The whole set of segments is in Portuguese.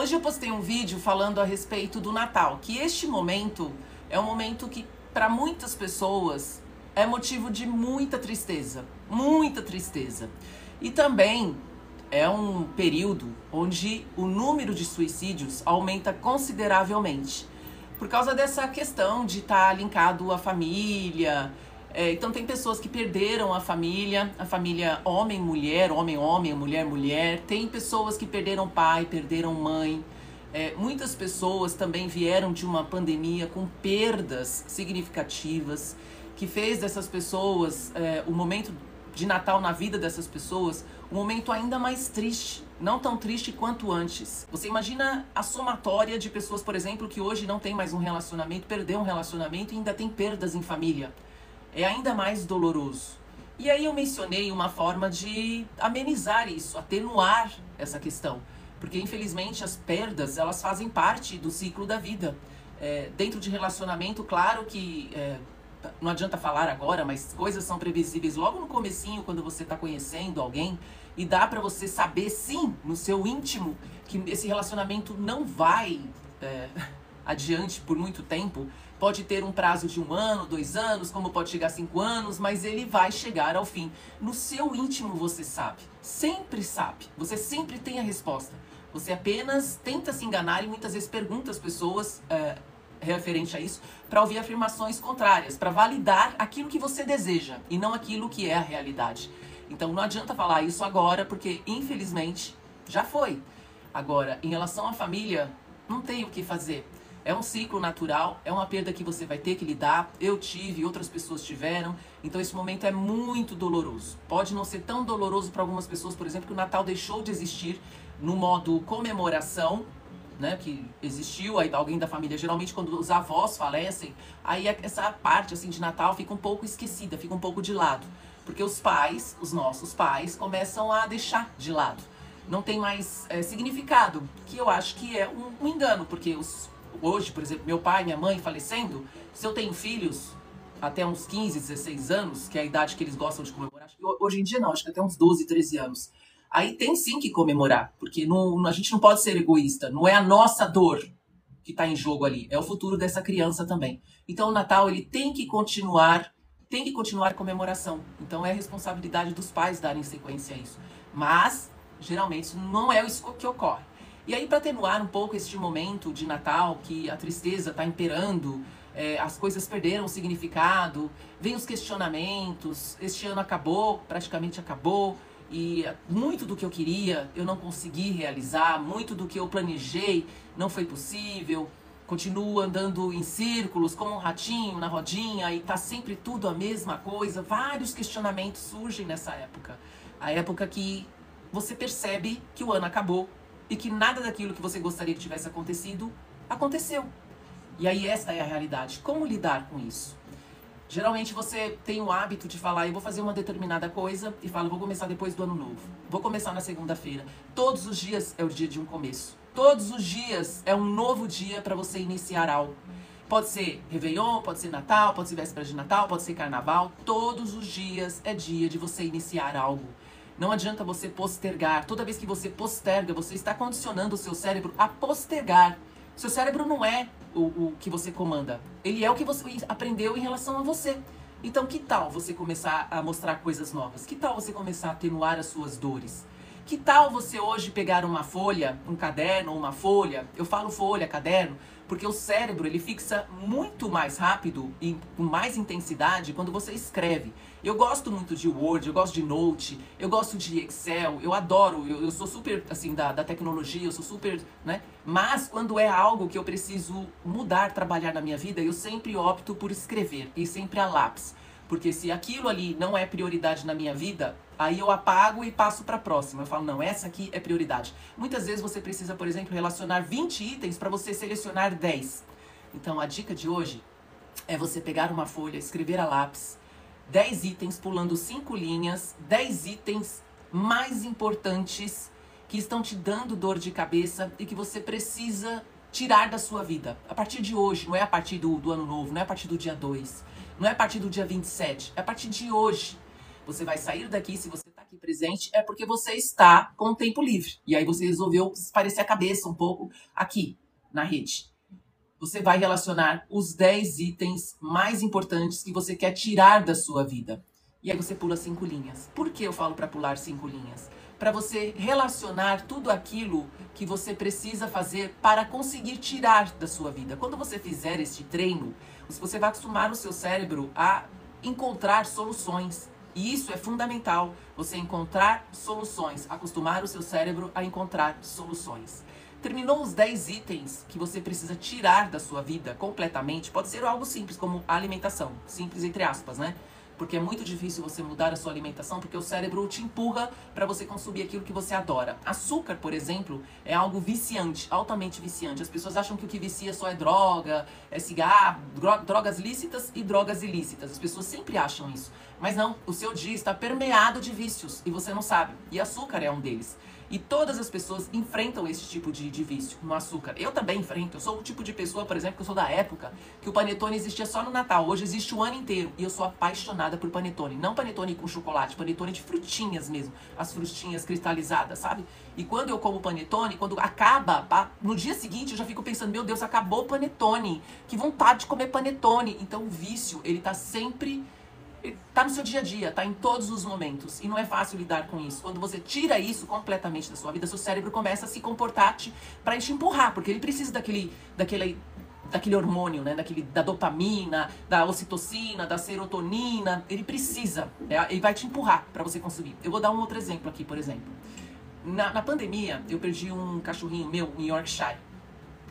Hoje eu postei um vídeo falando a respeito do Natal, que este momento é um momento que para muitas pessoas é motivo de muita tristeza, muita tristeza. E também é um período onde o número de suicídios aumenta consideravelmente. Por causa dessa questão de estar tá linkado à família, é, então tem pessoas que perderam a família, a família homem, mulher, homem, homem, mulher, mulher. Tem pessoas que perderam pai, perderam mãe. É, muitas pessoas também vieram de uma pandemia com perdas significativas, que fez dessas pessoas, é, o momento de Natal na vida dessas pessoas, um momento ainda mais triste, não tão triste quanto antes. Você imagina a somatória de pessoas, por exemplo, que hoje não tem mais um relacionamento, perdeu um relacionamento e ainda tem perdas em família é ainda mais doloroso. E aí eu mencionei uma forma de amenizar isso, atenuar essa questão. Porque infelizmente as perdas, elas fazem parte do ciclo da vida. É, dentro de relacionamento, claro que é, não adianta falar agora, mas coisas são previsíveis logo no comecinho, quando você está conhecendo alguém, e dá para você saber sim, no seu íntimo, que esse relacionamento não vai é, adiante por muito tempo, Pode ter um prazo de um ano, dois anos, como pode chegar a cinco anos, mas ele vai chegar ao fim. No seu íntimo você sabe, sempre sabe, você sempre tem a resposta. Você apenas tenta se enganar e muitas vezes pergunta às pessoas é, referente a isso para ouvir afirmações contrárias, para validar aquilo que você deseja e não aquilo que é a realidade. Então não adianta falar isso agora, porque infelizmente já foi. Agora, em relação à família, não tem o que fazer. É um ciclo natural, é uma perda que você vai ter que lidar. Eu tive, outras pessoas tiveram. Então esse momento é muito doloroso. Pode não ser tão doloroso para algumas pessoas, por exemplo, que o Natal deixou de existir no modo comemoração, né, que existiu, aí alguém da família, geralmente quando os avós falecem, aí essa parte assim de Natal fica um pouco esquecida, fica um pouco de lado, porque os pais, os nossos pais, começam a deixar de lado. Não tem mais é, significado, que eu acho que é um, um engano, porque os hoje, por exemplo, meu pai, minha mãe falecendo, se eu tenho filhos até uns 15, 16 anos, que é a idade que eles gostam de comemorar, hoje em dia não, acho que até uns 12, 13 anos. Aí tem sim que comemorar, porque não, a gente não pode ser egoísta, não é a nossa dor que está em jogo ali, é o futuro dessa criança também. Então o Natal ele tem que continuar, tem que continuar a comemoração. Então é responsabilidade dos pais darem sequência a isso. Mas geralmente não é isso que ocorre. E aí, para atenuar um pouco este momento de Natal, que a tristeza está imperando, é, as coisas perderam o significado, vem os questionamentos, este ano acabou, praticamente acabou, e muito do que eu queria eu não consegui realizar, muito do que eu planejei não foi possível. Continuo andando em círculos como um ratinho na rodinha e tá sempre tudo a mesma coisa. Vários questionamentos surgem nessa época. A época que você percebe que o ano acabou, e que nada daquilo que você gostaria que tivesse acontecido aconteceu. E aí esta é a realidade. Como lidar com isso? Geralmente você tem o hábito de falar, eu vou fazer uma determinada coisa e fala, vou começar depois do ano novo. Vou começar na segunda-feira. Todos os dias é o dia de um começo. Todos os dias é um novo dia para você iniciar algo. Pode ser Réveillon, pode ser Natal, pode ser véspera de Natal, pode ser Carnaval. Todos os dias é dia de você iniciar algo. Não adianta você postergar. Toda vez que você posterga, você está condicionando o seu cérebro a postergar. Seu cérebro não é o, o que você comanda. Ele é o que você aprendeu em relação a você. Então, que tal você começar a mostrar coisas novas? Que tal você começar a atenuar as suas dores? Que tal você hoje pegar uma folha, um caderno ou uma folha? Eu falo folha, caderno, porque o cérebro ele fixa muito mais rápido e com mais intensidade quando você escreve. Eu gosto muito de Word, eu gosto de Note, eu gosto de Excel, eu adoro, eu, eu sou super assim da, da tecnologia, eu sou super, né? Mas quando é algo que eu preciso mudar, trabalhar na minha vida, eu sempre opto por escrever e sempre a lápis. Porque se aquilo ali não é prioridade na minha vida, aí eu apago e passo para a próxima. Eu falo, não, essa aqui é prioridade. Muitas vezes você precisa, por exemplo, relacionar 20 itens para você selecionar 10. Então a dica de hoje é você pegar uma folha, escrever a lápis, 10 itens pulando 5 linhas, 10 itens mais importantes que estão te dando dor de cabeça e que você precisa tirar da sua vida. A partir de hoje, não é a partir do, do ano novo, não é a partir do dia 2. Não é a partir do dia 27, é a partir de hoje. Você vai sair daqui, se você está aqui presente é porque você está com tempo livre. E aí você resolveu parecer a cabeça um pouco aqui na rede. Você vai relacionar os 10 itens mais importantes que você quer tirar da sua vida. E aí você pula cinco linhas. Por que eu falo para pular cinco linhas? Para você relacionar tudo aquilo que você precisa fazer para conseguir tirar da sua vida. Quando você fizer este treino, você vai acostumar o seu cérebro a encontrar soluções. E isso é fundamental, você encontrar soluções, acostumar o seu cérebro a encontrar soluções. Terminou os 10 itens que você precisa tirar da sua vida completamente? Pode ser algo simples, como alimentação. Simples entre aspas, né? Porque é muito difícil você mudar a sua alimentação, porque o cérebro te empurra para você consumir aquilo que você adora. Açúcar, por exemplo, é algo viciante, altamente viciante. As pessoas acham que o que vicia só é droga, é cigarro, drogas lícitas e drogas ilícitas. As pessoas sempre acham isso. Mas não, o seu dia está permeado de vícios e você não sabe. E açúcar é um deles. E todas as pessoas enfrentam esse tipo de, de vício no açúcar. Eu também enfrento. Eu sou o tipo de pessoa, por exemplo, que eu sou da época que o panetone existia só no Natal. Hoje existe o ano inteiro. E eu sou apaixonada por panetone. Não panetone com chocolate, panetone de frutinhas mesmo. As frutinhas cristalizadas, sabe? E quando eu como panetone, quando acaba, no dia seguinte eu já fico pensando, meu Deus, acabou o panetone. Que vontade de comer panetone. Então o vício, ele tá sempre Está no seu dia a dia, está em todos os momentos. E não é fácil lidar com isso. Quando você tira isso completamente da sua vida, seu cérebro começa a se comportar para te empurrar, porque ele precisa daquele, daquele, daquele hormônio, né? daquele, da dopamina, da ocitocina, da serotonina. Ele precisa, né? ele vai te empurrar para você consumir. Eu vou dar um outro exemplo aqui, por exemplo. Na, na pandemia, eu perdi um cachorrinho meu, um Yorkshire.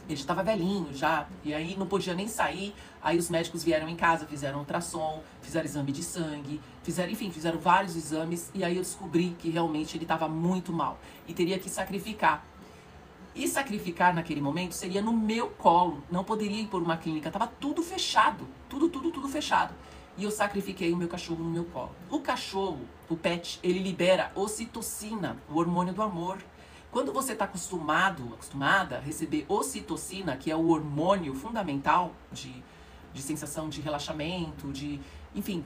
Ele estava velhinho já, e aí não podia nem sair. Aí os médicos vieram em casa, fizeram ultrassom, fizeram exame de sangue, fizeram, enfim, fizeram vários exames. E aí eu descobri que realmente ele estava muito mal e teria que sacrificar. E sacrificar naquele momento seria no meu colo, não poderia ir por uma clínica, estava tudo fechado, tudo, tudo, tudo fechado. E eu sacrifiquei o meu cachorro no meu colo. O cachorro, o pet, ele libera ocitocina, o hormônio do amor. Quando você está acostumado, acostumada a receber ocitocina, que é o hormônio fundamental de, de sensação de relaxamento, de. Enfim,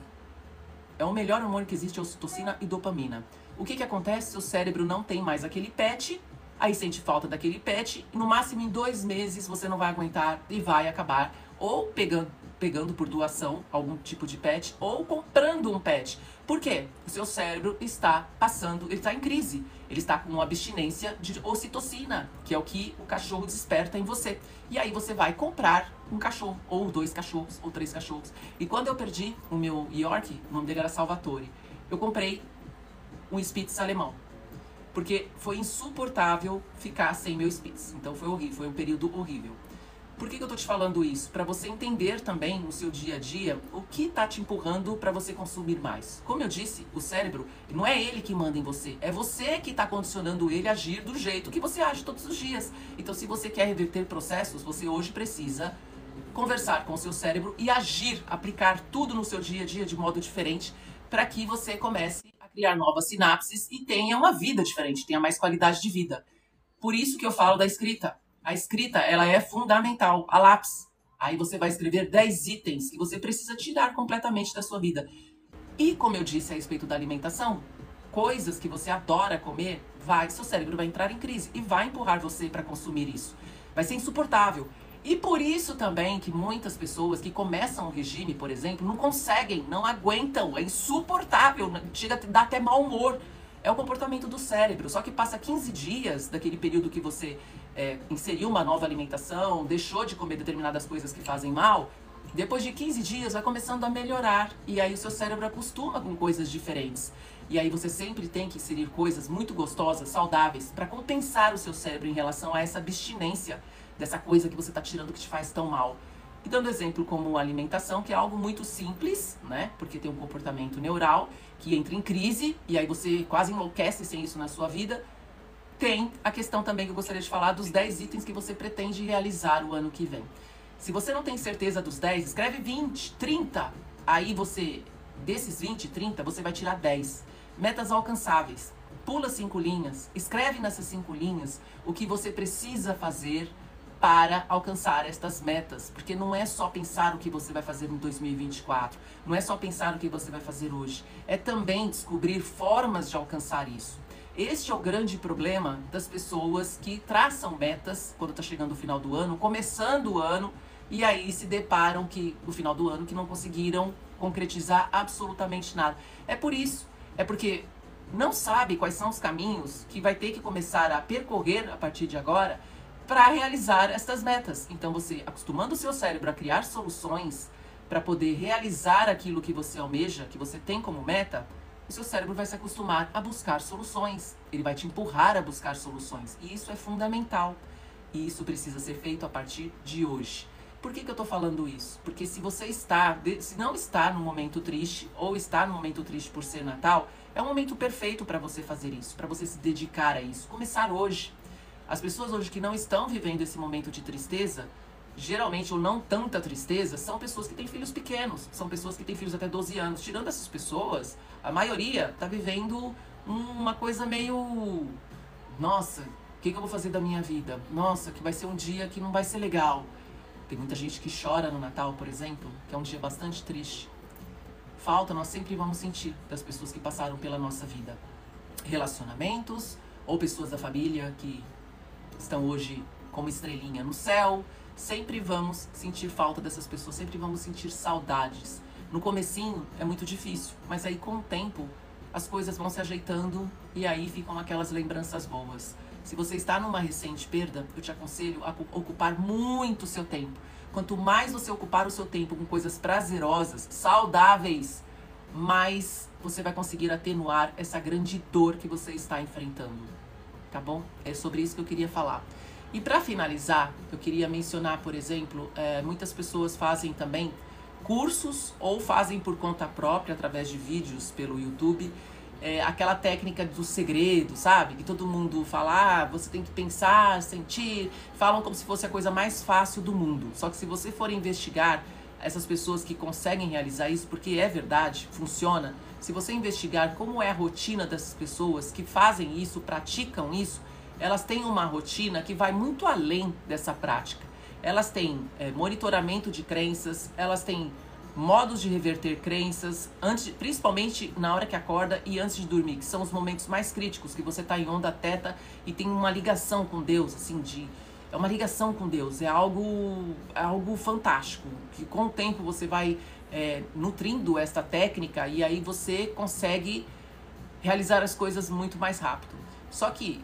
é o melhor hormônio que existe, ocitocina e dopamina. O que, que acontece? Seu cérebro não tem mais aquele PET, aí sente falta daquele PET, no máximo em dois meses você não vai aguentar e vai acabar ou pegando pegando por doação algum tipo de pet ou comprando um pet. Por quê? O seu cérebro está passando, ele está em crise. Ele está com uma abstinência de ocitocina, que é o que o cachorro desperta em você. E aí você vai comprar um cachorro, ou dois cachorros, ou três cachorros. E quando eu perdi o meu York, o nome dele era Salvatore, eu comprei um Spitz alemão. Porque foi insuportável ficar sem meu Spitz. Então foi horrível, foi um período horrível. Por que, que eu tô te falando isso? Para você entender também no seu dia a dia o que tá te empurrando para você consumir mais. Como eu disse, o cérebro não é ele que manda em você, é você que está condicionando ele a agir do jeito que você age todos os dias. Então, se você quer reverter processos, você hoje precisa conversar com o seu cérebro e agir, aplicar tudo no seu dia a dia de modo diferente para que você comece a criar novas sinapses e tenha uma vida diferente, tenha mais qualidade de vida. Por isso que eu falo da escrita. A escrita, ela é fundamental, a lápis. Aí você vai escrever 10 itens que você precisa tirar completamente da sua vida. E como eu disse a respeito da alimentação, coisas que você adora comer, vai, seu cérebro vai entrar em crise e vai empurrar você para consumir isso. Vai ser insuportável. E por isso também que muitas pessoas que começam o regime, por exemplo, não conseguem, não aguentam, é insuportável, chega a dar até mau humor. É o comportamento do cérebro. Só que passa 15 dias daquele período que você é, inseriu uma nova alimentação, deixou de comer determinadas coisas que fazem mal. Depois de 15 dias vai começando a melhorar. E aí o seu cérebro acostuma com coisas diferentes. E aí você sempre tem que inserir coisas muito gostosas, saudáveis, para compensar o seu cérebro em relação a essa abstinência dessa coisa que você está tirando que te faz tão mal. E dando exemplo como alimentação, que é algo muito simples, né? Porque tem um comportamento neural que entra em crise e aí você quase enlouquece sem isso na sua vida. Tem a questão também que eu gostaria de falar dos 10 itens que você pretende realizar o ano que vem. Se você não tem certeza dos 10, escreve 20, 30. Aí você, desses 20, 30, você vai tirar 10. Metas alcançáveis. Pula cinco linhas, escreve nessas cinco linhas o que você precisa fazer para alcançar estas metas, porque não é só pensar o que você vai fazer em 2024, não é só pensar o que você vai fazer hoje, é também descobrir formas de alcançar isso. Este é o grande problema das pessoas que traçam metas quando está chegando o final do ano, começando o ano, e aí se deparam que no final do ano que não conseguiram concretizar absolutamente nada. É por isso, é porque não sabe quais são os caminhos que vai ter que começar a percorrer a partir de agora para realizar estas metas. Então você acostumando o seu cérebro a criar soluções para poder realizar aquilo que você almeja, que você tem como meta, seu cérebro vai se acostumar a buscar soluções. Ele vai te empurrar a buscar soluções. E isso é fundamental. E isso precisa ser feito a partir de hoje. Por que, que eu estou falando isso? Porque se você está, se não está no momento triste, ou está no momento triste por ser Natal, é um momento perfeito para você fazer isso, para você se dedicar a isso. Começar hoje. As pessoas hoje que não estão vivendo esse momento de tristeza, geralmente, ou não tanta tristeza, são pessoas que têm filhos pequenos, são pessoas que têm filhos até 12 anos. Tirando essas pessoas, a maioria está vivendo uma coisa meio. Nossa, o que, que, eu vou fazer da minha vida? Nossa, que vai ser um dia que não vai ser legal. Tem muita gente que chora no Natal, por exemplo, que é um dia bastante triste. Falta nós sempre vamos sentir das pessoas que passaram pela nossa vida. Relacionamentos, ou pessoas da família que estão hoje como estrelinha no céu. Sempre vamos sentir falta dessas pessoas, sempre vamos sentir saudades. No comecinho é muito difícil, mas aí com o tempo as coisas vão se ajeitando e aí ficam aquelas lembranças boas. Se você está numa recente perda, eu te aconselho a ocupar muito o seu tempo. Quanto mais você ocupar o seu tempo com coisas prazerosas, saudáveis, mais você vai conseguir atenuar essa grande dor que você está enfrentando. Tá bom? É sobre isso que eu queria falar. E para finalizar, eu queria mencionar, por exemplo, é, muitas pessoas fazem também cursos ou fazem por conta própria, através de vídeos pelo YouTube, é, aquela técnica do segredo, sabe? Que todo mundo fala, ah, você tem que pensar, sentir, falam como se fosse a coisa mais fácil do mundo. Só que se você for investigar essas pessoas que conseguem realizar isso, porque é verdade, funciona, se você investigar como é a rotina dessas pessoas que fazem isso, praticam isso, elas têm uma rotina que vai muito além dessa prática. Elas têm é, monitoramento de crenças, elas têm modos de reverter crenças, antes, principalmente na hora que acorda e antes de dormir, que são os momentos mais críticos, que você está em onda teta e tem uma ligação com Deus, assim, de é uma ligação com Deus, é algo, é algo fantástico, que com o tempo você vai é, nutrindo esta técnica e aí você consegue realizar as coisas muito mais rápido. Só que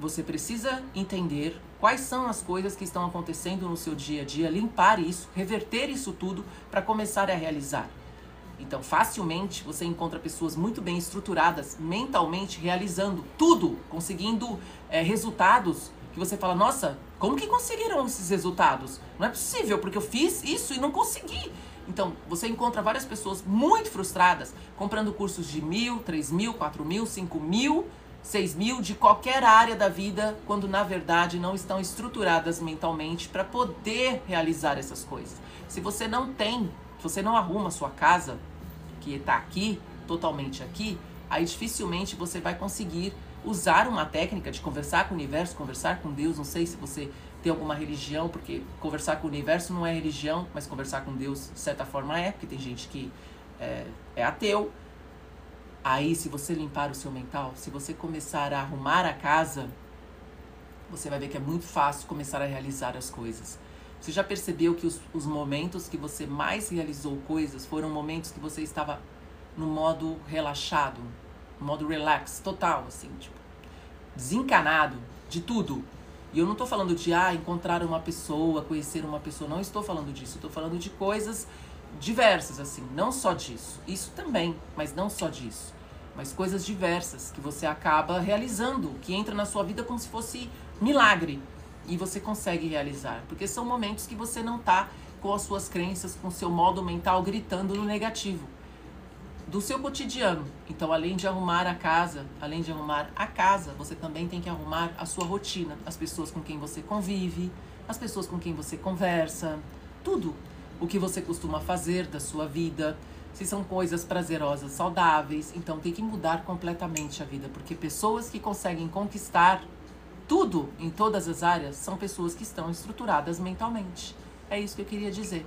você precisa entender quais são as coisas que estão acontecendo no seu dia a dia, limpar isso, reverter isso tudo para começar a realizar. Então, facilmente você encontra pessoas muito bem estruturadas mentalmente, realizando tudo, conseguindo é, resultados que você fala: nossa, como que conseguiram esses resultados? Não é possível, porque eu fiz isso e não consegui. Então, você encontra várias pessoas muito frustradas comprando cursos de mil, três mil, quatro mil, cinco mil 6 mil de qualquer área da vida, quando na verdade não estão estruturadas mentalmente para poder realizar essas coisas. Se você não tem, se você não arruma a sua casa, que está aqui, totalmente aqui, aí dificilmente você vai conseguir usar uma técnica de conversar com o universo, conversar com Deus. Não sei se você tem alguma religião, porque conversar com o universo não é religião, mas conversar com Deus de certa forma é, porque tem gente que é, é ateu Aí, se você limpar o seu mental, se você começar a arrumar a casa, você vai ver que é muito fácil começar a realizar as coisas. Você já percebeu que os, os momentos que você mais realizou coisas foram momentos que você estava no modo relaxado, no modo relax, total, assim, tipo, desencanado de tudo. E eu não estou falando de ah, encontrar uma pessoa, conhecer uma pessoa, não estou falando disso. Estou falando de coisas diversas, assim, não só disso. Isso também, mas não só disso. Mas coisas diversas que você acaba realizando, que entra na sua vida como se fosse milagre. E você consegue realizar. Porque são momentos que você não tá com as suas crenças, com seu modo mental gritando no negativo. Do seu cotidiano. Então, além de arrumar a casa, além de arrumar a casa, você também tem que arrumar a sua rotina. As pessoas com quem você convive, as pessoas com quem você conversa, tudo o que você costuma fazer da sua vida, se são coisas prazerosas, saudáveis. Então tem que mudar completamente a vida, porque pessoas que conseguem conquistar tudo, em todas as áreas, são pessoas que estão estruturadas mentalmente. É isso que eu queria dizer.